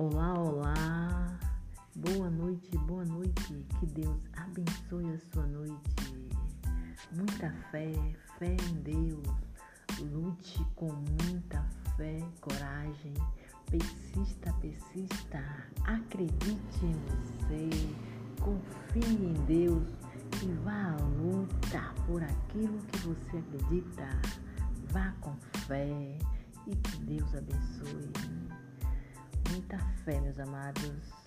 Olá, olá. Boa noite, boa noite. Que Deus abençoe a sua noite. Muita fé, fé em Deus. Lute com muita fé, coragem. Persista, persista. Acredite em você. Confie em Deus e vá à luta por aquilo que você acredita. Vá com fé e que Deus abençoe. Muita fé, meus amados.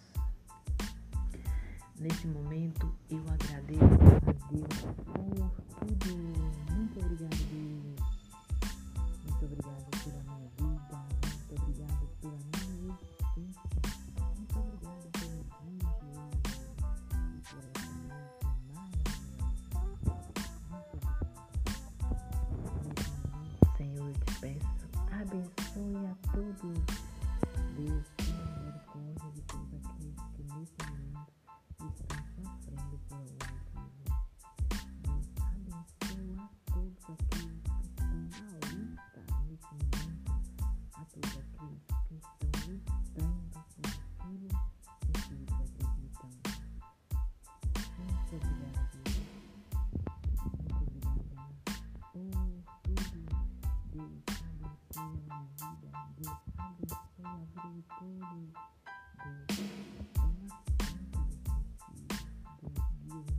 Nesse momento eu agradeço a Deus por tudo. Muito obrigado, Deus. Muito obrigado pela minha vida. Muito obrigado pela minha existência. Muito obrigado pelo obrigado. Senhor, eu te peço, abençoe a todos. Deus, Thank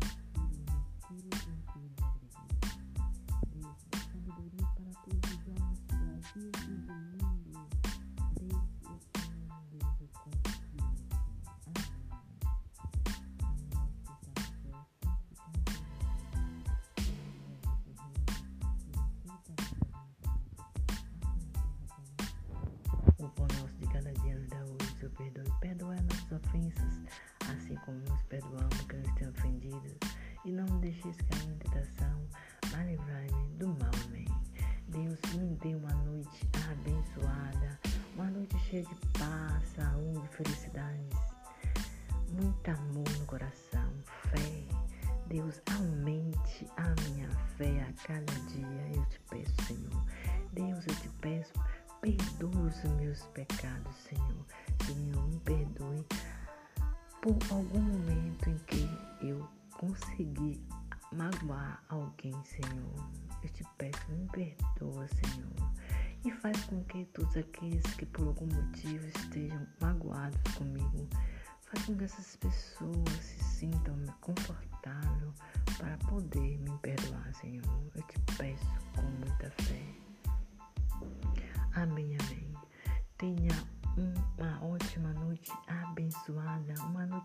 you. Ofensas, assim como nos perdoamos que nos têm ofendido. E não nos deixes cair em tentação, mas livrai-me do mal. Amém. Deus, me dê uma noite abençoada, uma noite cheia de paz, saúde, felicidades, muito amor no coração, fé. Deus, aumente a minha fé a cada dia. Eu te peço, Senhor. Deus, eu te peço, perdoe os meus pecados, Senhor. Senhor, me perdoe por algum momento em que eu consegui magoar alguém, Senhor. Eu te peço, me perdoa, Senhor. E faz com que todos aqueles que por algum motivo estejam magoados comigo, faz com que essas pessoas se sintam confortável para poder me perdoar, Senhor. Eu te peço com muita fé. Amém, amém. Tenha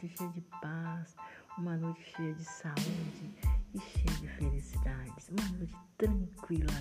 noite cheia de paz, uma noite cheia de saúde e cheia de felicidades, uma noite tranquila.